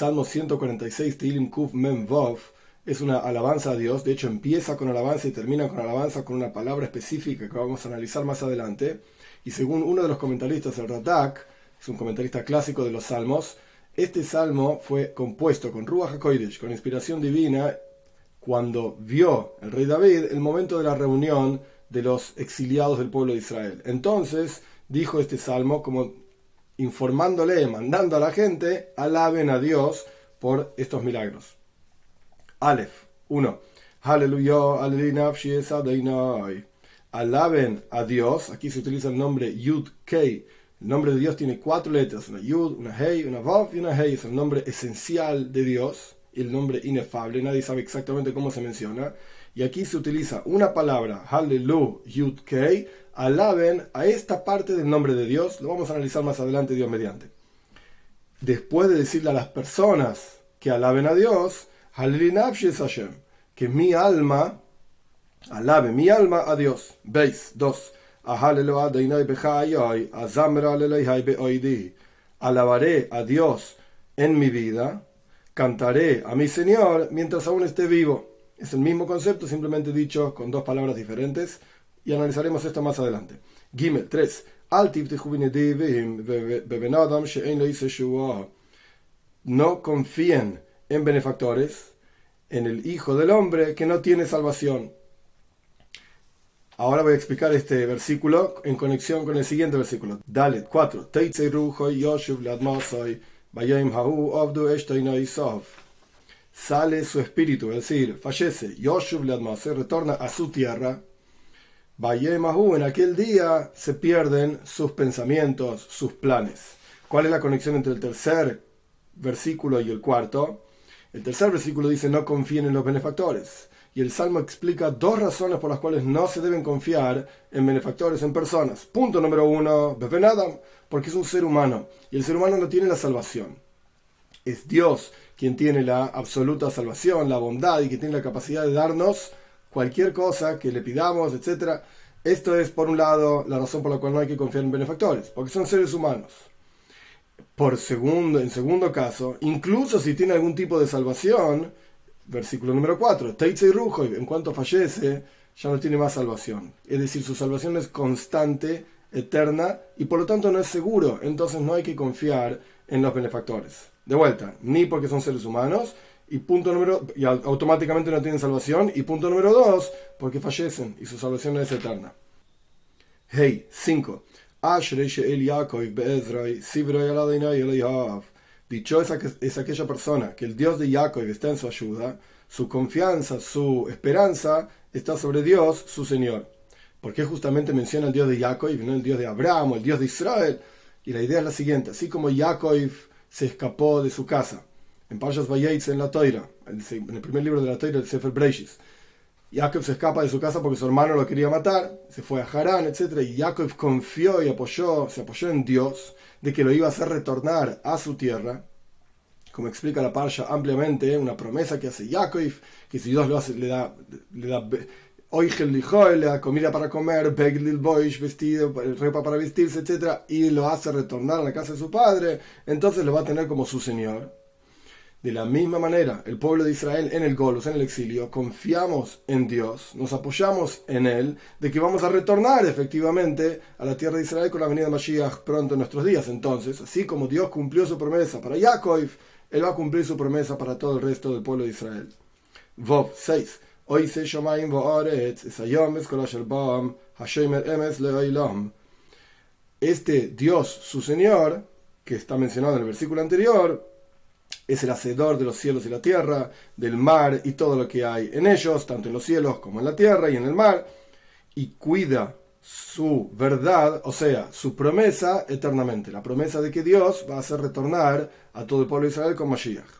Salmo 146, Tilim Kuf Mem Vov, es una alabanza a Dios. De hecho, empieza con alabanza y termina con alabanza con una palabra específica que vamos a analizar más adelante. Y según uno de los comentaristas, el Ratak, es un comentarista clásico de los Salmos, este salmo fue compuesto con Ruach HaKodesh, con inspiración divina, cuando vio el rey David el momento de la reunión de los exiliados del pueblo de Israel. Entonces dijo este salmo como informándole, mandando a la gente, alaben a Dios por estos milagros. Aleph 1. Aleluya, Alaben a Dios. Aquí se utiliza el nombre Yud Kei. El nombre de Dios tiene cuatro letras: una Yud, una Hei, una Vav y una Hei. Es el nombre esencial de Dios el nombre inefable. Nadie sabe exactamente cómo se menciona. Y aquí se utiliza una palabra, Hallelu, Yud Kei. Alaben a esta parte del nombre de Dios. Lo vamos a analizar más adelante, Dios mediante. Después de decirle a las personas que alaben a Dios, Hashem, que mi alma alabe mi alma a Dios. Veis, 2. Alabaré a Dios en mi vida, cantaré a mi Señor mientras aún esté vivo. Es el mismo concepto, simplemente dicho con dos palabras diferentes, y analizaremos esto más adelante. Gimel 3. No confíen en benefactores, en el Hijo del Hombre que no tiene salvación. Ahora voy a explicar este versículo en conexión con el siguiente versículo. Dalet 4. Sale su espíritu, es decir, fallece. Yoshuv se retorna a su tierra. En aquel día se pierden sus pensamientos, sus planes. ¿Cuál es la conexión entre el tercer versículo y el cuarto? El tercer versículo dice no confíen en los benefactores. Y el Salmo explica dos razones por las cuales no se deben confiar en benefactores, en personas. Punto número uno, Adam, porque es un ser humano. Y el ser humano no tiene la salvación. Es Dios quien tiene la absoluta salvación, la bondad y que tiene la capacidad de darnos cualquier cosa que le pidamos, etc. Esto es, por un lado, la razón por la cual no hay que confiar en benefactores, porque son seres humanos por segundo, en segundo caso, incluso si tiene algún tipo de salvación, versículo número 4, Teitze Rujo, en cuanto fallece, ya no tiene más salvación. Es decir, su salvación es constante, eterna, y por lo tanto no es seguro. Entonces no hay que confiar en los benefactores. De vuelta, ni porque son seres humanos, y punto número, y automáticamente no tienen salvación, y punto número 2, porque fallecen y su salvación no es eterna. Hey, 5. Dicho es aquella persona que el Dios de Jacob está en su ayuda, su confianza, su esperanza está sobre Dios, su Señor. Porque justamente menciona el Dios de Jacob no el Dios de Abraham el Dios de Israel. Y la idea es la siguiente: así como Jacob se escapó de su casa, en Parshas Vayetz en la Toira, en el primer libro de la Toira, el Sefer Breishis, Jacob se escapa de su casa porque su hermano lo quería matar, se fue a Harán, etc. Y Jacob confió y apoyó, se apoyó en Dios de que lo iba a hacer retornar a su tierra. Como explica la Parsha ampliamente, una promesa que hace Jacob, que si Dios lo hace, le le da le da comida para comer, Beglil Boish, vestido, ropa para vestirse, etc. Y lo hace retornar a la casa de su padre, entonces lo va a tener como su Señor. De la misma manera, el pueblo de Israel en el Golos, en el exilio, confiamos en Dios, nos apoyamos en Él, de que vamos a retornar efectivamente a la tierra de Israel con la venida de Mashiach pronto en nuestros días. Entonces, así como Dios cumplió su promesa para Jacob, Él va a cumplir su promesa para todo el resto del pueblo de Israel. Vov 6. Este Dios, su Señor, que está mencionado en el versículo anterior, es el hacedor de los cielos y la tierra, del mar y todo lo que hay en ellos, tanto en los cielos como en la tierra y en el mar, y cuida su verdad, o sea, su promesa eternamente, la promesa de que Dios va a hacer retornar a todo el pueblo de Israel con Mashiach.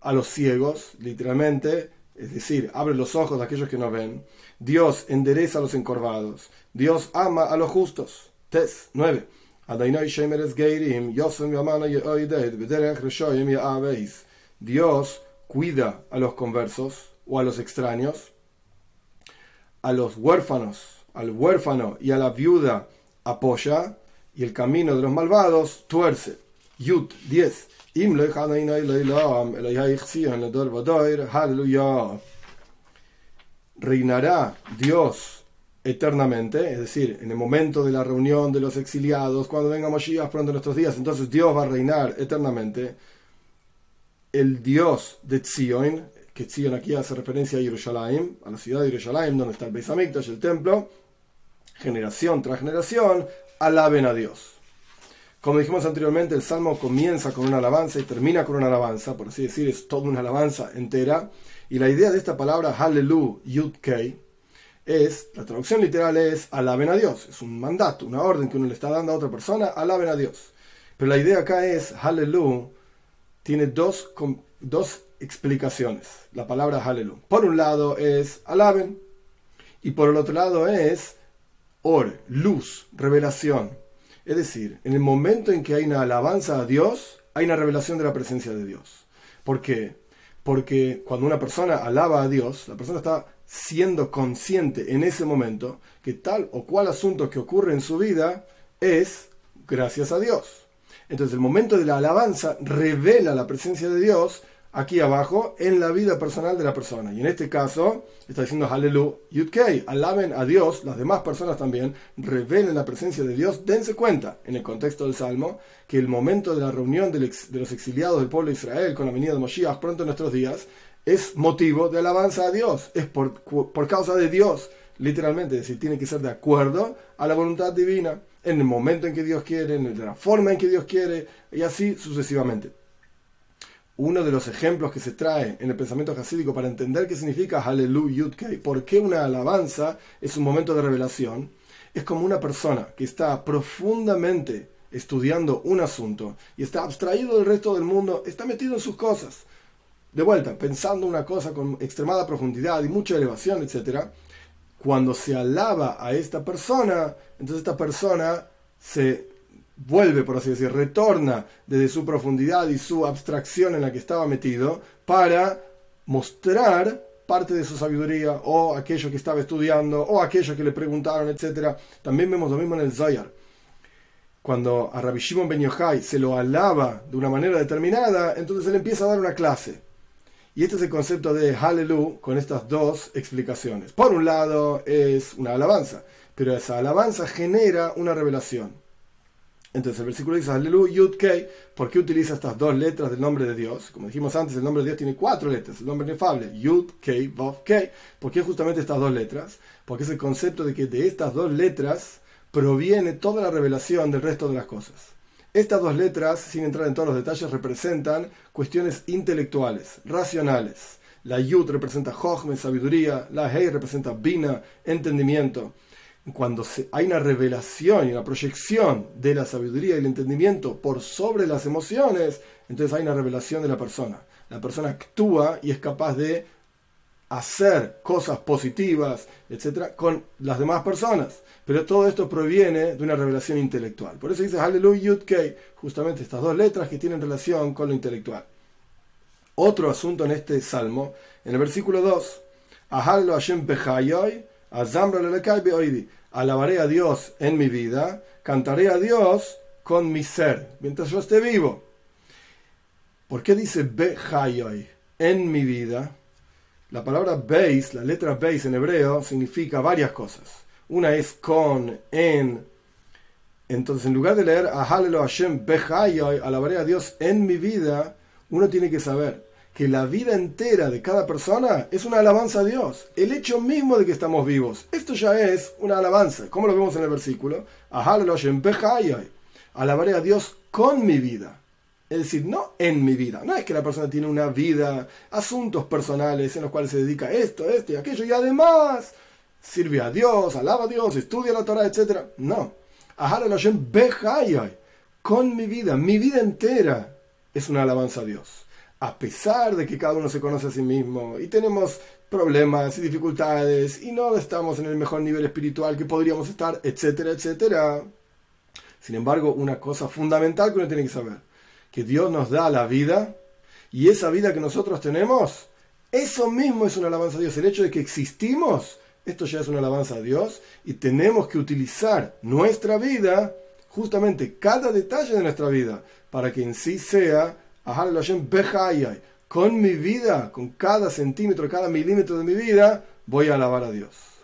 a los ciegos, literalmente, es decir, abre los ojos de aquellos que no ven. Dios endereza a los encorvados. Dios ama a los justos. Tes 9. Dios cuida a los conversos o a los extraños, a los huérfanos, al huérfano y a la viuda apoya, y el camino de los malvados tuerce. Yud 10. Reinará Dios eternamente, es decir, en el momento de la reunión de los exiliados, cuando venga Moshiach pronto en nuestros días, entonces Dios va a reinar eternamente. El Dios de Tzion, que Tzion aquí hace referencia a Jerusalén, a la ciudad de Jerusalén, donde está el Beis Hamikdash, el templo, generación tras generación, alaben a Dios. Como dijimos anteriormente, el salmo comienza con una alabanza y termina con una alabanza, por así decir, es toda una alabanza entera. Y la idea de esta palabra, Hallelu Yud es, la traducción literal es alaben a Dios. Es un mandato, una orden que uno le está dando a otra persona, alaben a Dios. Pero la idea acá es, Hallelu tiene dos, dos explicaciones, la palabra Hallelu. Por un lado es alaben, y por el otro lado es or, luz, revelación. Es decir, en el momento en que hay una alabanza a Dios, hay una revelación de la presencia de Dios. ¿Por qué? Porque cuando una persona alaba a Dios, la persona está siendo consciente en ese momento que tal o cual asunto que ocurre en su vida es gracias a Dios. Entonces el momento de la alabanza revela la presencia de Dios aquí abajo en la vida personal de la persona. Y en este caso está diciendo Hallelu Yudkei, alaben a Dios, las demás personas también revelen la presencia de Dios. Dense cuenta, en el contexto del Salmo, que el momento de la reunión de los exiliados del pueblo de Israel con la venida de Moshiach pronto en nuestros días es motivo de alabanza a Dios, es por, por causa de Dios, literalmente, es decir, tiene que ser de acuerdo a la voluntad divina, en el momento en que Dios quiere, en la forma en que Dios quiere, y así sucesivamente. Uno de los ejemplos que se trae en el pensamiento hasídico para entender qué significa Hallelujah por qué una alabanza es un momento de revelación, es como una persona que está profundamente estudiando un asunto y está abstraído del resto del mundo, está metido en sus cosas de vuelta, pensando una cosa con extremada profundidad y mucha elevación, etc., cuando se alaba a esta persona, entonces esta persona se vuelve, por así decir, retorna desde su profundidad y su abstracción en la que estaba metido para mostrar parte de su sabiduría o aquello que estaba estudiando o aquello que le preguntaron, etc. También vemos lo mismo en el Zayar. Cuando a Rabbi Shimon Ben Yochai se lo alaba de una manera determinada, entonces él empieza a dar una clase. Y este es el concepto de Hallelu con estas dos explicaciones. Por un lado es una alabanza, pero esa alabanza genera una revelación. Entonces el versículo dice Hallelu Yud Kei. ¿Por qué utiliza estas dos letras del nombre de Dios? Como dijimos antes, el nombre de Dios tiene cuatro letras, el nombre inefable, Yud Kei Vav Kei. ¿Por qué justamente estas dos letras? Porque es el concepto de que de estas dos letras proviene toda la revelación del resto de las cosas. Estas dos letras, sin entrar en todos los detalles, representan cuestiones intelectuales, racionales. La Yud representa Jochme, sabiduría, la Hei representa Bina, entendimiento. Cuando hay una revelación y una proyección de la sabiduría y el entendimiento por sobre las emociones, entonces hay una revelación de la persona. La persona actúa y es capaz de hacer cosas positivas, etcétera, con las demás personas. Pero todo esto proviene de una revelación intelectual. Por eso dice Hallelujah Yud justamente estas dos letras que tienen relación con lo intelectual. Otro asunto en este salmo, en el versículo 2, Alabaré a Dios en mi vida, cantaré a Dios con mi ser, mientras yo esté vivo. ¿Por qué dice Behayoy en mi vida? La palabra Beis, la letra Beis en hebreo, significa varias cosas. Una es con, en. Entonces, en lugar de leer Ahalelo Hashem alabaré a Dios en mi vida, uno tiene que saber que la vida entera de cada persona es una alabanza a Dios. El hecho mismo de que estamos vivos. Esto ya es una alabanza. ¿Cómo lo vemos en el versículo? Alabaré a Dios con mi vida. Es decir, no en mi vida. No es que la persona tiene una vida, asuntos personales en los cuales se dedica a esto, esto y aquello, y además sirve a Dios, alaba a Dios, estudia la Torah, etc. No. Con mi vida, mi vida entera es una alabanza a Dios. A pesar de que cada uno se conoce a sí mismo y tenemos problemas y dificultades y no estamos en el mejor nivel espiritual que podríamos estar, etcétera, etcétera. Sin embargo, una cosa fundamental que uno tiene que saber, que Dios nos da la vida y esa vida que nosotros tenemos, eso mismo es una alabanza a Dios. El hecho de que existimos, esto ya es una alabanza a Dios y tenemos que utilizar nuestra vida, justamente cada detalle de nuestra vida, para que en sí sea con mi vida, con cada centímetro, cada milímetro de mi vida, voy a alabar a Dios.